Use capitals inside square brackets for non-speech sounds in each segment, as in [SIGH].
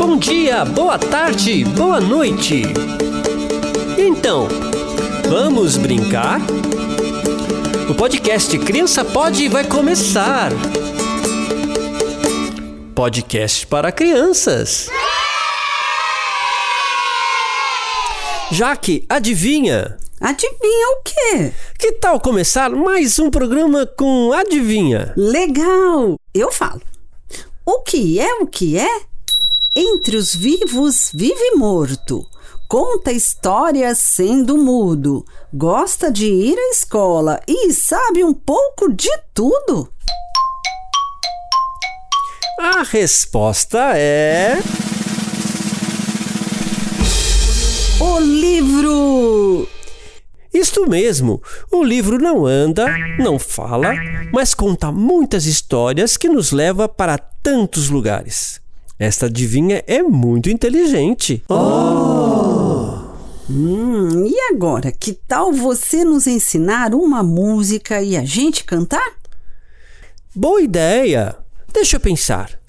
Bom dia, boa tarde, boa noite. Então, vamos brincar? O podcast Criança Pode vai começar. Podcast para crianças. Jaque, adivinha? Adivinha o quê? Que tal começar mais um programa com Adivinha? Legal! Eu falo. O que é o que é? Entre os vivos vive morto. Conta histórias sendo mudo. Gosta de ir à escola e sabe um pouco de tudo. A resposta é. O livro! Isto mesmo, o livro não anda, não fala, mas conta muitas histórias que nos leva para tantos lugares. Esta adivinha é muito inteligente. Oh! Hum, e agora, que tal você nos ensinar uma música e a gente cantar? Boa ideia! Deixa eu pensar.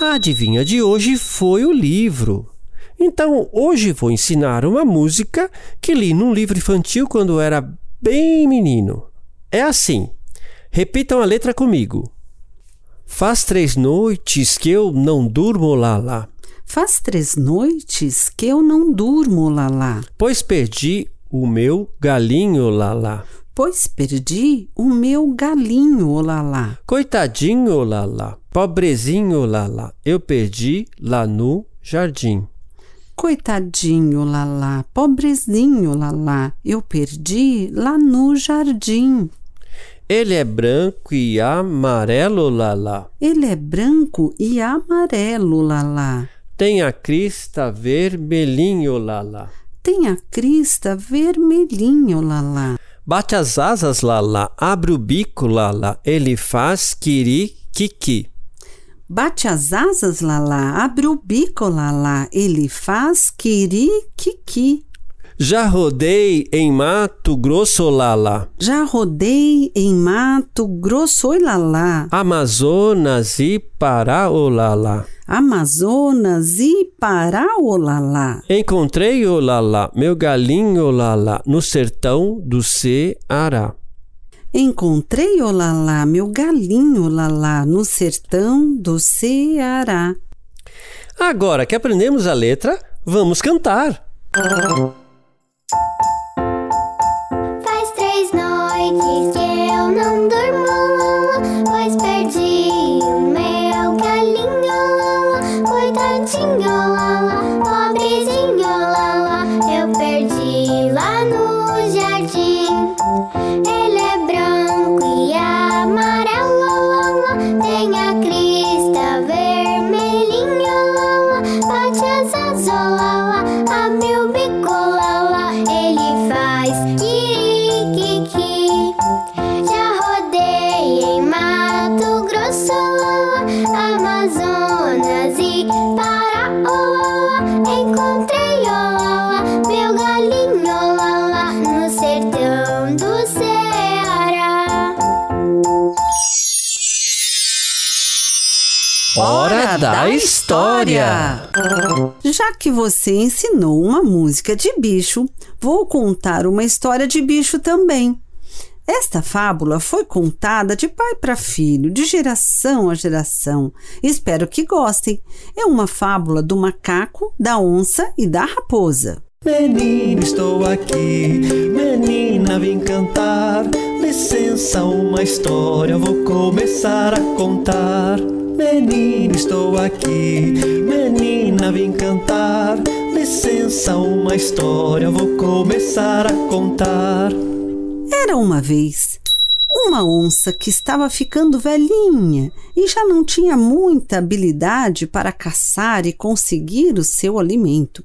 A adivinha de hoje foi o livro. Então, hoje vou ensinar uma música que li num livro infantil quando era bem menino. É assim. Repitam a letra comigo. Faz três noites que eu não durmo lá lá. Faz três noites que eu não durmo lá lá. Pois perdi o meu galinho lá lá. Pois perdi o meu galinho lá lá. Coitadinho lá lá, pobrezinho lá lá, eu perdi lá no jardim. Coitadinho Lalá, pobrezinho Lalá, eu perdi lá no jardim. Ele é branco e amarelo Lalá. Ele é branco e amarelo Lalá. Tem a crista vermelhinho Lalá. Tem a crista vermelhinho Lalá. Bate as asas Lalá, abre o bico Lalá, ele faz kiri kiki. Bate as asas, Lalá, abre o bico, Lalá, ele faz kiri-kiki. Já rodei em Mato Grosso, Lalá. Já rodei em Mato Grosso, Lalá. Amazonas e Pará, Lalá. Amazonas e Pará, Lalá. Encontrei, Lalá, meu galinho, Lalá, no sertão do Ceará. Encontrei Olalá, meu galinho Olalá, no sertão do Ceará. Agora que aprendemos a letra, vamos cantar. Coitadinho Lala, da história! Já que você ensinou uma música de bicho, vou contar uma história de bicho também. Esta fábula foi contada de pai para filho, de geração a geração. Espero que gostem. É uma fábula do macaco, da onça e da raposa. Menino, estou aqui, menina, vim cantar. Licença, uma história vou começar a contar. Menino, estou aqui, menina, vim cantar. Licença, uma história vou começar a contar. Era uma vez uma onça que estava ficando velhinha e já não tinha muita habilidade para caçar e conseguir o seu alimento.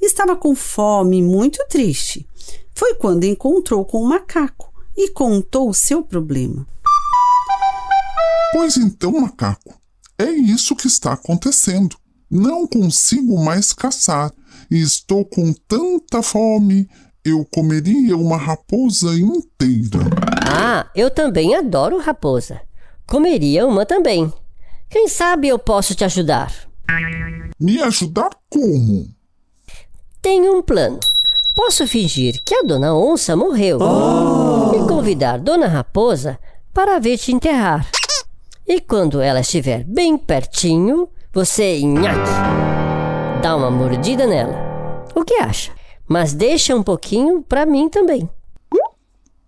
Estava com fome e muito triste. Foi quando encontrou com o macaco e contou o seu problema. Pois então, macaco, é isso que está acontecendo. Não consigo mais caçar e estou com tanta fome. Eu comeria uma raposa inteira. Ah, eu também adoro raposa. Comeria uma também. Quem sabe eu posso te ajudar. Me ajudar como? Tenho um plano. Posso fingir que a dona onça morreu e convidar dona raposa para vir te enterrar. E quando ela estiver bem pertinho, você, nhaque, dá uma mordida nela. O que acha? Mas deixa um pouquinho para mim também.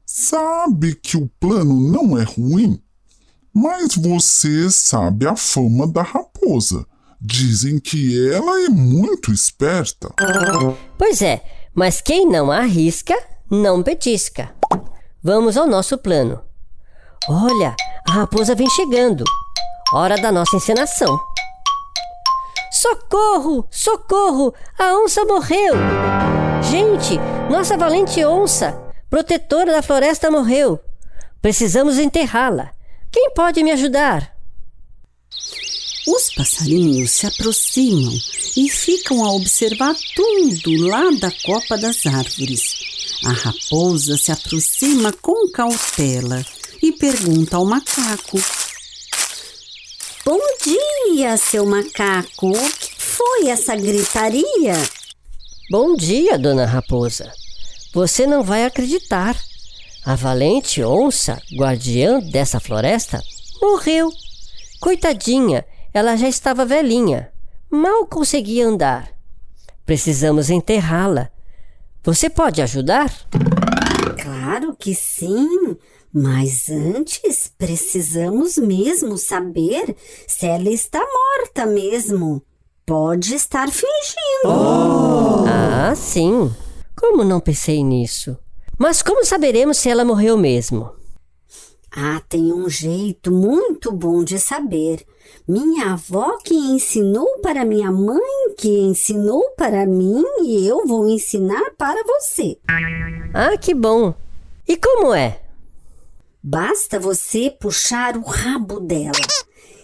Sabe que o plano não é ruim, mas você sabe a fama da raposa. Dizem que ela é muito esperta. Pois é, mas quem não arrisca, não petisca. Vamos ao nosso plano. Olha, a raposa vem chegando. Hora da nossa encenação. Socorro! Socorro! A onça morreu! Gente, nossa valente onça, protetora da floresta, morreu. Precisamos enterrá-la. Quem pode me ajudar? Os passarinhos se aproximam e ficam a observar tudo lá da copa das árvores. A raposa se aproxima com cautela e pergunta ao macaco: Bom dia, seu macaco. O que foi essa gritaria? Bom dia, dona raposa. Você não vai acreditar. A valente onça, guardiã dessa floresta, morreu. Coitadinha, ela já estava velhinha. Mal conseguia andar. Precisamos enterrá-la. Você pode ajudar? Claro que sim. Mas antes precisamos mesmo saber se ela está morta mesmo. Pode estar fingindo. Ah, sim. Como não pensei nisso? Mas como saberemos se ela morreu mesmo? Ah, tem um jeito muito bom de saber. Minha avó que ensinou para minha mãe, que ensinou para mim e eu vou ensinar para você. Ah, que bom. E como é? Basta você puxar o rabo dela.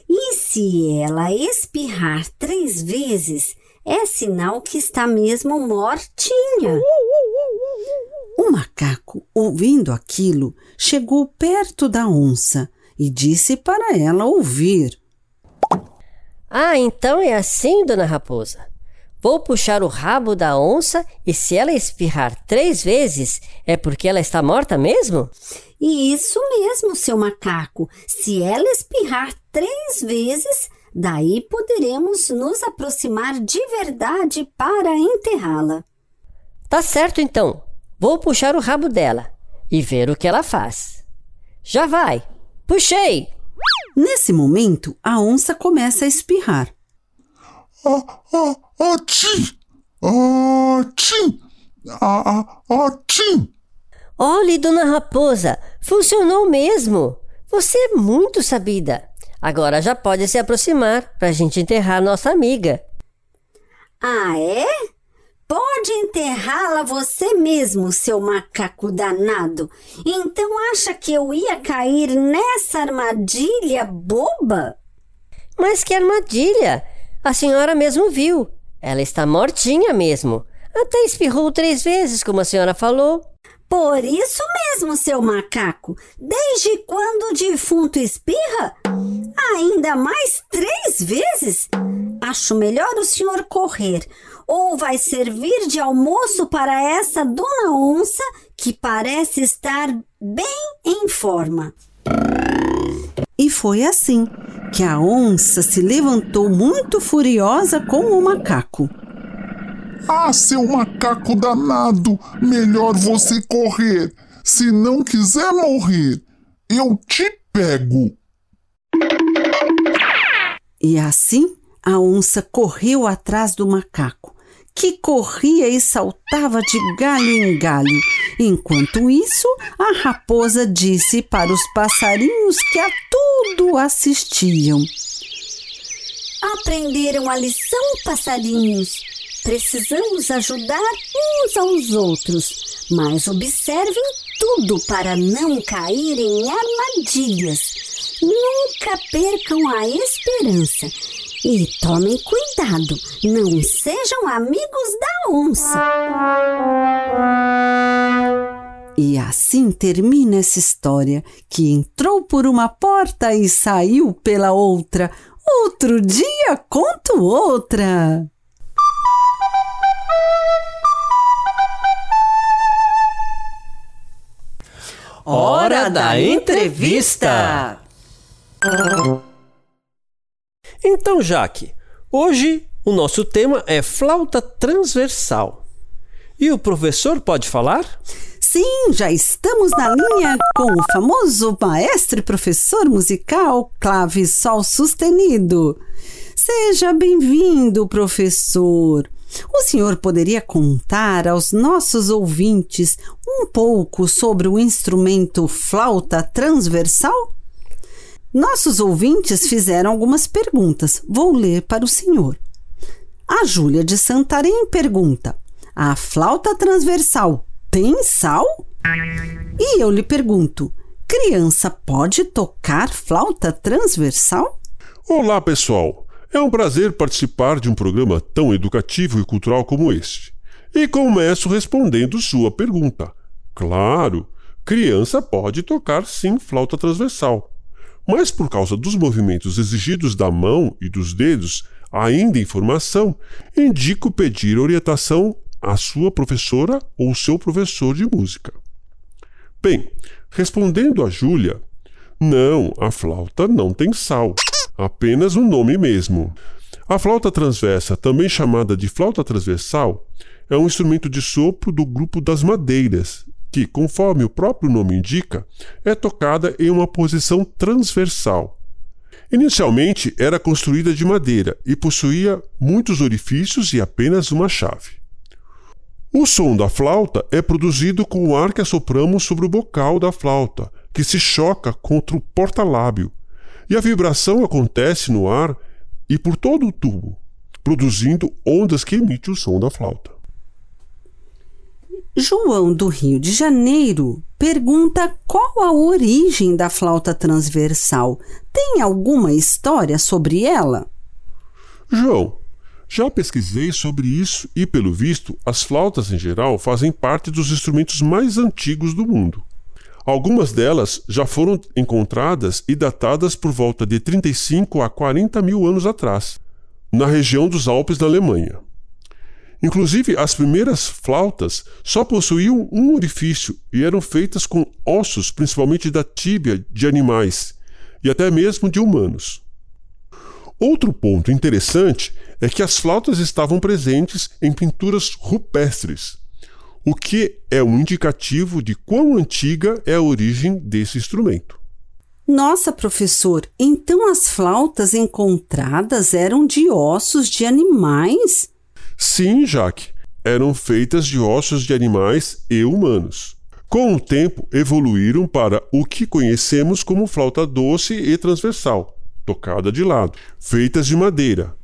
E se ela espirrar três vezes, é sinal que está mesmo mortinha. O macaco, ouvindo aquilo, chegou perto da onça e disse para ela ouvir. Ah, então é assim, dona raposa. Vou puxar o rabo da onça e se ela espirrar três vezes, é porque ela está morta mesmo? E isso mesmo, seu macaco. Se ela espirrar três vezes, daí poderemos nos aproximar de verdade para enterrá-la. Tá certo então. Vou puxar o rabo dela e ver o que ela faz. Já vai. Puxei. Nesse momento, a onça começa a espirrar. Ah, ah, Atim! Atim! Ah, ah, Atim! Olhe, dona raposa, funcionou mesmo. Você é muito sabida. Agora já pode se aproximar para a gente enterrar nossa amiga. Ah, é? Pode enterrá-la você mesmo, seu macaco danado. Então acha que eu ia cair nessa armadilha boba? Mas que armadilha! A senhora mesmo viu. Ela está mortinha mesmo. Até espirrou três vezes, como a senhora falou. Por isso mesmo, seu macaco. Desde quando o defunto espirra? Ainda mais três vezes? Acho melhor o senhor correr. Ou vai servir de almoço para essa dona onça que parece estar bem em forma. E foi assim que a onça se levantou muito furiosa com o macaco. Ah, seu macaco danado! Melhor você correr. Se não quiser morrer, eu te pego. E assim a onça correu atrás do macaco, que corria e saltava de galho em galho. Enquanto isso, a raposa disse para os passarinhos que a tudo assistiam. Aprenderam a lição, passarinhos. Precisamos ajudar uns aos outros, mas observem tudo para não cair em armadilhas. Nunca percam a esperança. E tomem cuidado, não sejam amigos da onça. E assim termina essa história que entrou por uma porta e saiu pela outra. Outro dia conto outra. Hora da entrevista. Então, Jaque, hoje o nosso tema é flauta transversal. E o professor pode falar? Sim, já estamos na linha com o famoso maestro e professor musical Clave Sol Sustenido. Seja bem-vindo, professor. O senhor poderia contar aos nossos ouvintes um pouco sobre o instrumento flauta transversal? Nossos ouvintes fizeram algumas perguntas. Vou ler para o senhor. A Júlia de Santarém pergunta: A flauta transversal tem sal? E eu lhe pergunto: criança pode tocar flauta transversal? Olá, pessoal! É um prazer participar de um programa tão educativo e cultural como este. E começo respondendo sua pergunta. Claro, criança pode tocar sim flauta transversal. Mas por causa dos movimentos exigidos da mão e dos dedos, ainda em formação, indico pedir orientação à sua professora ou seu professor de música. Bem, respondendo a Júlia, não, a flauta não tem sal, apenas um nome mesmo. A flauta transversa, também chamada de flauta transversal, é um instrumento de sopro do grupo das madeiras, que, conforme o próprio nome indica, é tocada em uma posição transversal. Inicialmente era construída de madeira e possuía muitos orifícios e apenas uma chave. O som da flauta é produzido com o ar que assopramos sobre o bocal da flauta, que se choca contra o porta-lábio, e a vibração acontece no ar e por todo o tubo, produzindo ondas que emitem o som da flauta. João do Rio de Janeiro pergunta qual a origem da flauta transversal. Tem alguma história sobre ela? João, já pesquisei sobre isso e, pelo visto, as flautas em geral fazem parte dos instrumentos mais antigos do mundo. Algumas delas já foram encontradas e datadas por volta de 35 a 40 mil anos atrás, na região dos Alpes da Alemanha. Inclusive, as primeiras flautas só possuíam um orifício e eram feitas com ossos, principalmente da tíbia, de animais e até mesmo de humanos. Outro ponto interessante é que as flautas estavam presentes em pinturas rupestres, o que é um indicativo de quão antiga é a origem desse instrumento. Nossa, professor, então as flautas encontradas eram de ossos de animais? Sim, Jaque, eram feitas de ossos de animais e humanos. Com o tempo, evoluíram para o que conhecemos como flauta doce e transversal, tocada de lado, feitas de madeira.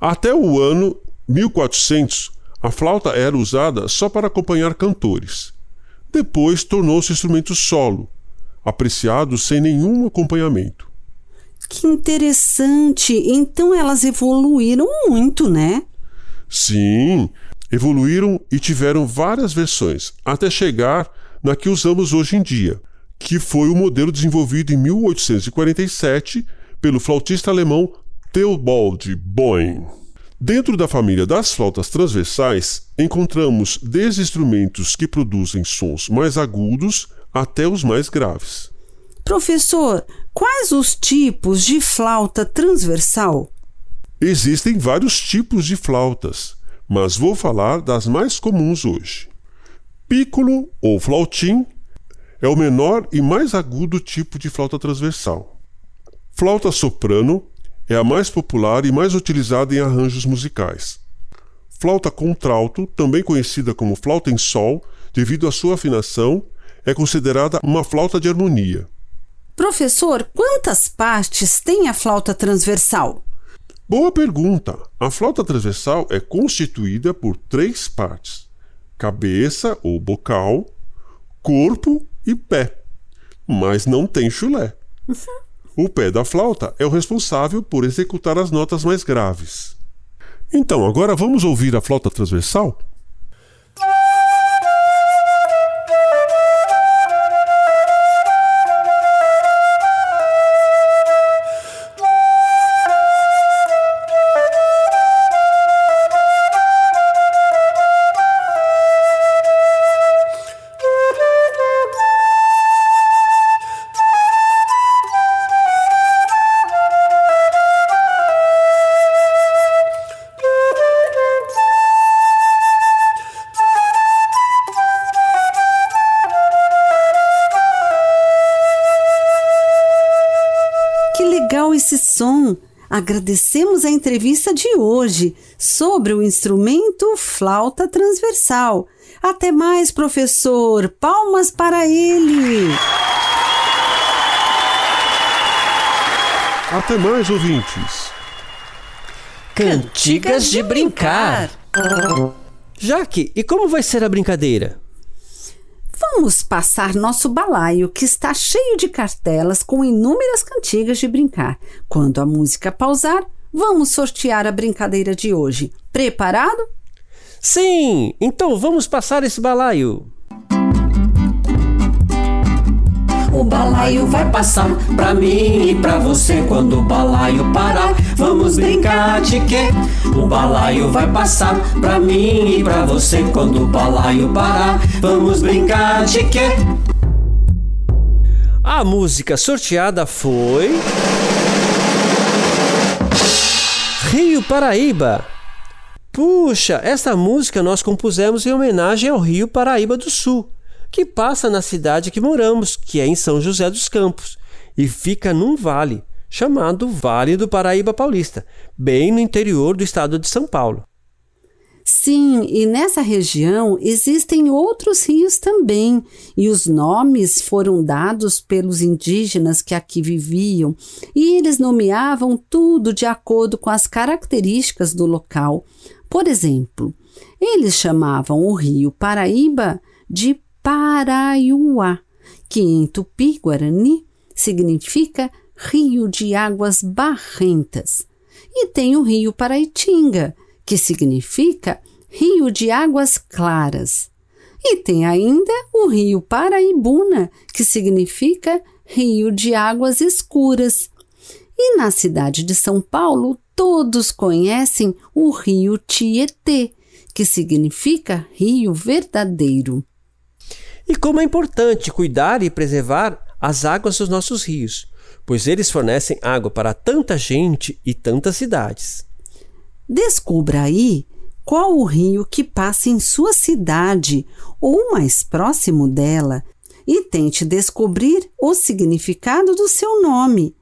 Até o ano 1400, a flauta era usada só para acompanhar cantores. Depois tornou-se instrumento solo, apreciado sem nenhum acompanhamento. Que interessante! Então elas evoluíram muito, né? Sim, evoluíram e tiveram várias versões, até chegar na que usamos hoje em dia, que foi o modelo desenvolvido em 1847 pelo flautista alemão Theobald Boeing. Dentro da família das flautas transversais, encontramos desde instrumentos que produzem sons mais agudos até os mais graves. Professor, quais os tipos de flauta transversal? Existem vários tipos de flautas, mas vou falar das mais comuns hoje. Piccolo ou flautim é o menor e mais agudo tipo de flauta transversal. Flauta soprano é a mais popular e mais utilizada em arranjos musicais. Flauta contralto, também conhecida como flauta em sol, devido à sua afinação, é considerada uma flauta de harmonia. Professor, quantas partes tem a flauta transversal? Boa pergunta! A flauta transversal é constituída por três partes: cabeça ou bocal, corpo e pé. Mas não tem chulé. [LAUGHS] O pé da flauta é o responsável por executar as notas mais graves. Então, agora vamos ouvir a flauta transversal? Esse som, agradecemos a entrevista de hoje sobre o instrumento flauta transversal. Até mais, professor. Palmas para ele. Até mais, ouvintes. Cantigas de brincar. Jaque, e como vai ser a brincadeira? Vamos passar nosso balaio, que está cheio de cartelas com inúmeras cantigas de brincar. Quando a música pausar, vamos sortear a brincadeira de hoje. Preparado? Sim, então vamos passar esse balaio. O balaio vai passar pra mim e pra você quando o balaio parar. Vamos brincar de quê? O balaio vai passar pra mim e pra você quando o balaio parar. Vamos brincar de quê? A música sorteada foi. Rio Paraíba. Puxa, essa música nós compusemos em homenagem ao Rio Paraíba do Sul, que passa na cidade que moramos, que é em São José dos Campos, e fica num vale chamado Vale do Paraíba Paulista, bem no interior do estado de São Paulo. Sim, e nessa região existem outros rios também, e os nomes foram dados pelos indígenas que aqui viviam, e eles nomeavam tudo de acordo com as características do local. Por exemplo, eles chamavam o rio Paraíba de Paraiuá, que em tupi-guarani significa rio de águas barrentas. E tem o rio Paraitinga, que significa rio de águas claras. E tem ainda o rio Paraibuna, que significa rio de águas escuras. E na cidade de São Paulo, todos conhecem o rio Tietê, que significa rio verdadeiro. E como é importante cuidar e preservar as águas dos nossos rios, pois eles fornecem água para tanta gente e tantas cidades. Descubra aí qual o rio que passa em sua cidade ou mais próximo dela e tente descobrir o significado do seu nome.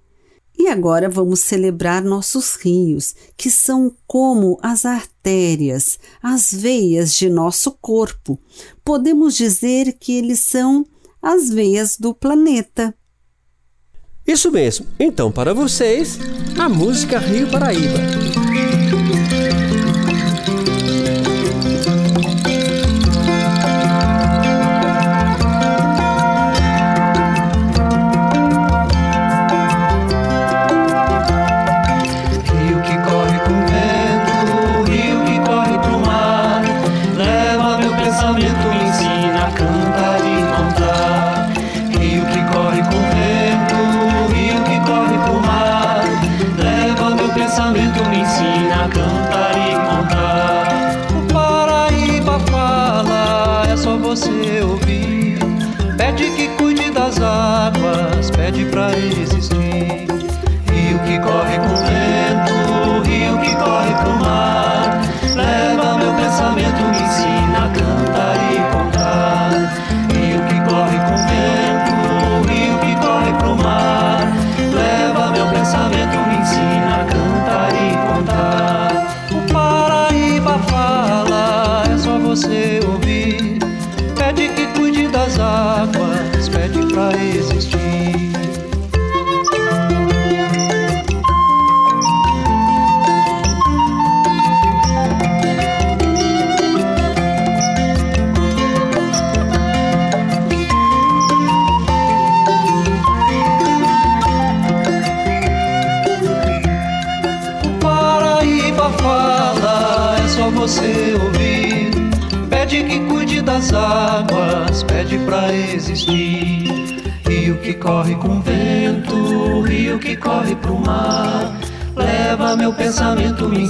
E agora vamos celebrar nossos rios, que são como as artérias, as veias de nosso corpo. Podemos dizer que eles são as veias do planeta. Isso mesmo. Então, para vocês, a música Rio Paraíba.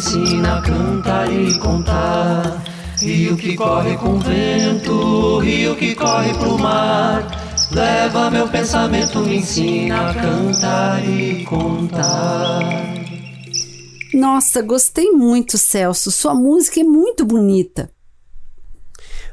Ensina a cantar e contar. Rio que corre com vento, rio que corre pro mar. Leva meu pensamento, me ensina a cantar e contar. Nossa, gostei muito, Celso. Sua música é muito bonita.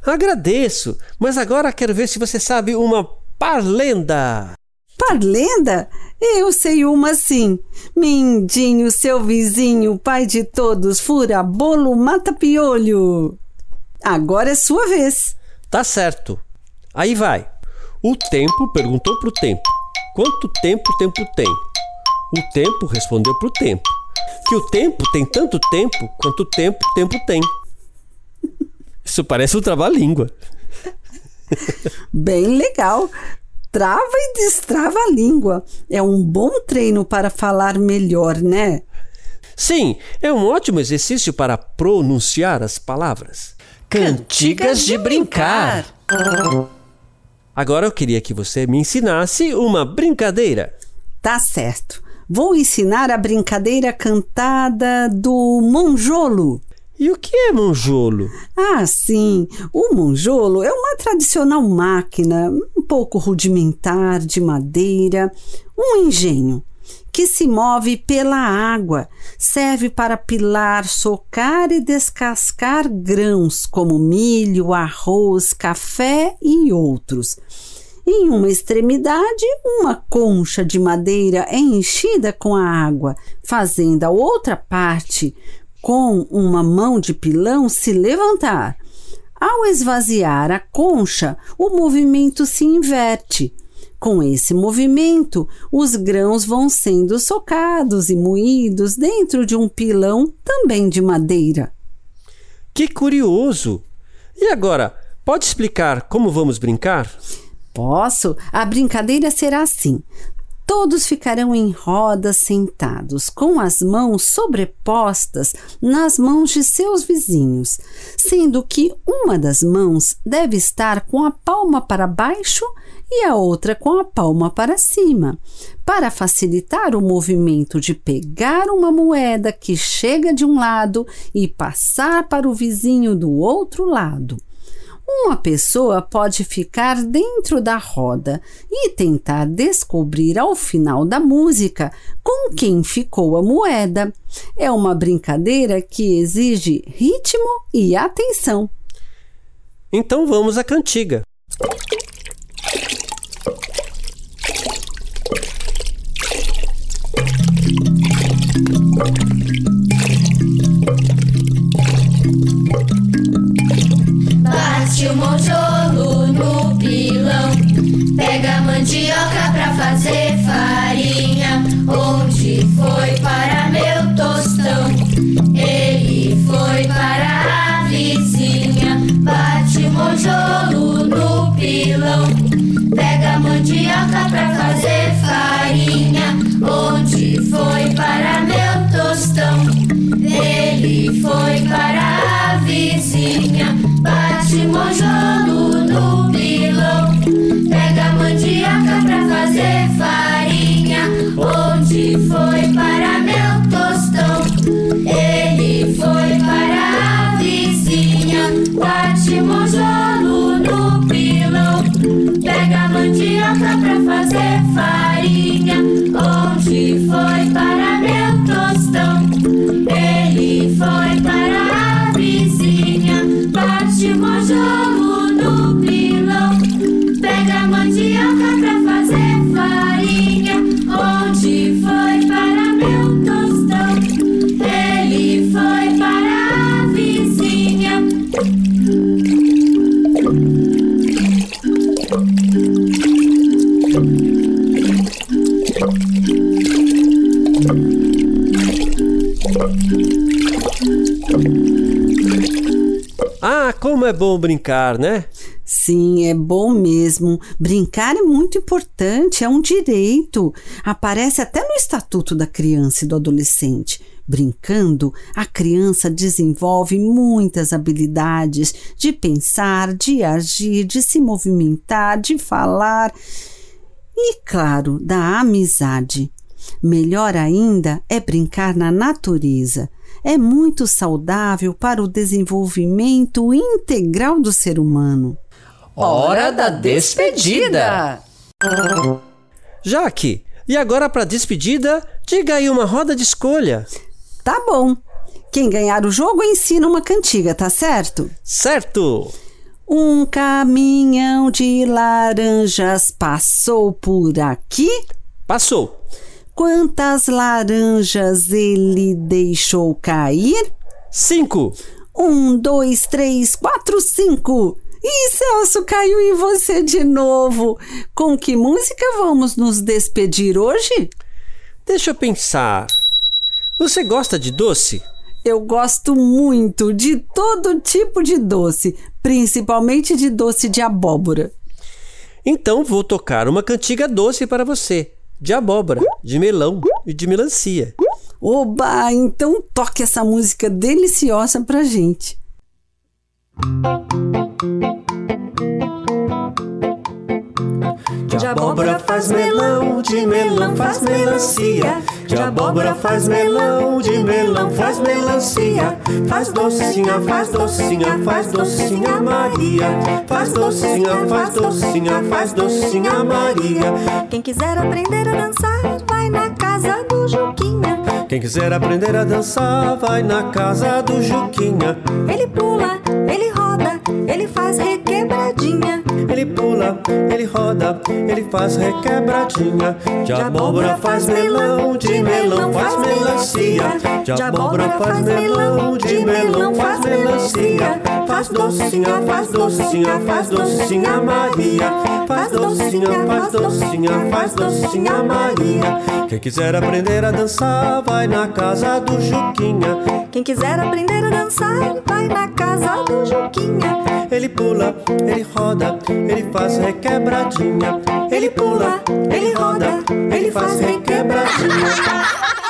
Agradeço, mas agora quero ver se você sabe uma parlenda. Parlenda? Eu sei uma sim. Mindinho, seu vizinho, pai de todos, fura bolo, mata piolho. Agora é sua vez. Tá certo. Aí vai. O tempo perguntou pro tempo: Quanto tempo o tempo tem? O tempo respondeu pro tempo: Que o tempo tem tanto tempo quanto tempo o tempo tem. Isso parece um trava-língua. Bem legal. Trava e destrava a língua. É um bom treino para falar melhor, né? Sim, é um ótimo exercício para pronunciar as palavras. Cantigas de brincar. Agora eu queria que você me ensinasse uma brincadeira. Tá certo. Vou ensinar a brincadeira cantada do monjolo. E o que é monjolo? Ah, sim. O monjolo é uma tradicional máquina, um pouco rudimentar, de madeira, um engenho que se move pela água. Serve para pilar, socar e descascar grãos como milho, arroz, café e outros. Em uma extremidade, uma concha de madeira é enchida com a água, fazendo a outra parte com uma mão de pilão se levantar. Ao esvaziar a concha, o movimento se inverte. Com esse movimento, os grãos vão sendo socados e moídos dentro de um pilão também de madeira. Que curioso! E agora, pode explicar como vamos brincar? Posso? A brincadeira será assim: Todos ficarão em roda sentados, com as mãos sobrepostas nas mãos de seus vizinhos, sendo que uma das mãos deve estar com a palma para baixo e a outra com a palma para cima, para facilitar o movimento de pegar uma moeda que chega de um lado e passar para o vizinho do outro lado. Uma pessoa pode ficar dentro da roda e tentar descobrir ao final da música com quem ficou a moeda. É uma brincadeira que exige ritmo e atenção. Então vamos à cantiga. Bate o monjolo no pilão. Pega a mandioca pra fazer farinha. Onde foi para meu tostão? Ele foi para a vizinha. Bate o monjolo no pilão. Pega a mandioca pra fazer farinha. Onde foi para meu tostão? Ele foi para a vizinha. Monjolo no Ah, como é bom brincar, né? Sim, é bom mesmo. Brincar é muito importante, é um direito. Aparece até no Estatuto da Criança e do Adolescente. Brincando, a criança desenvolve muitas habilidades de pensar, de agir, de se movimentar, de falar e, claro, da amizade. Melhor ainda é brincar na natureza. É muito saudável para o desenvolvimento integral do ser humano. Hora da despedida! Jaque, e agora para despedida, diga aí uma roda de escolha. Tá bom. Quem ganhar o jogo ensina uma cantiga, tá certo? Certo! Um caminhão de laranjas passou por aqui. Passou. Quantas laranjas ele deixou cair? Cinco. Um, dois, três, quatro, cinco. E Celso caiu em você de novo. Com que música vamos nos despedir hoje? Deixa eu pensar. Você gosta de doce? Eu gosto muito de todo tipo de doce, principalmente de doce de abóbora. Então vou tocar uma cantiga doce para você, de abóbora, de melão e de melancia. Oba, então toque essa música deliciosa pra gente. De abóbora faz melão, de melão faz melancia. De abóbora faz melão, de melão faz melancia. Faz docinha, faz docinha, faz docinha Maria. Faz docinha, faz docinha, faz docinha Maria. Quem quiser aprender a dançar, vai na casa do Juquinha. Quem quiser aprender a dançar, vai na casa do Juquinha. Ele pula, ele roda, ele faz requebradinha. Ele pula, ele roda, ele faz requebradinha. De abóbora faz melão, de melão faz melancia. De abóbora faz melão, de melão faz melancia. Faz docinha, faz docinha, faz docinha Maria. Faz docinha, faz docinha, faz docinha Maria. Quem quiser aprender a dançar, vai na casa do Juquinha. Quem quiser aprender a dançar, vai na casa do Juquinha. Ele pula, ele roda, ele faz requebradinha. Ele pula, ele roda, ele faz requebradinha.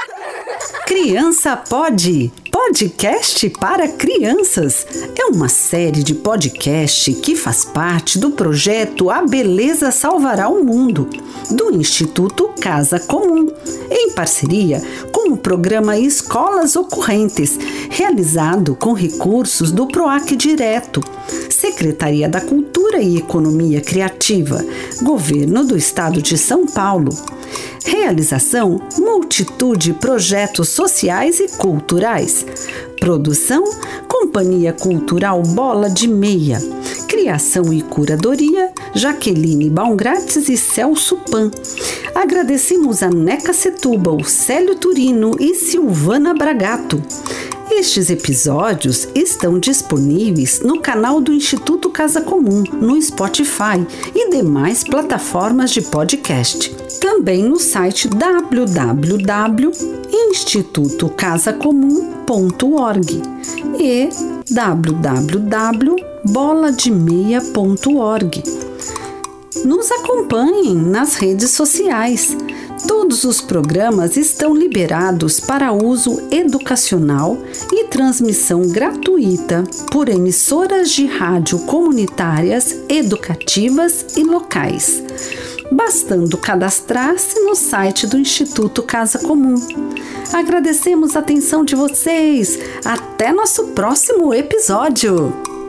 Criança Pode, podcast para crianças. É uma série de podcast que faz parte do projeto A Beleza Salvará o Mundo, do Instituto Casa Comum, em parceria com o programa Escolas Ocorrentes, realizado com recursos do PROAC Direto, Secretaria da Cultura e Economia Criativa, Governo do Estado de São Paulo. Realização: multitude de projetos sociais e culturais. Produção: Companhia Cultural Bola de Meia. Criação e curadoria: Jaqueline Baumgrates e Celso Pan. Agradecemos a Neca Setúbal, Célio Turino e Silvana Bragato. Estes episódios estão disponíveis no canal do Instituto Casa Comum, no Spotify e demais plataformas de podcast. Também no site www.institutocasacomum.org e www.bolademeia.org. Nos acompanhem nas redes sociais. Todos os programas estão liberados para uso educacional e transmissão gratuita por emissoras de rádio comunitárias, educativas e locais. Bastando cadastrar-se no site do Instituto Casa Comum. Agradecemos a atenção de vocês. Até nosso próximo episódio.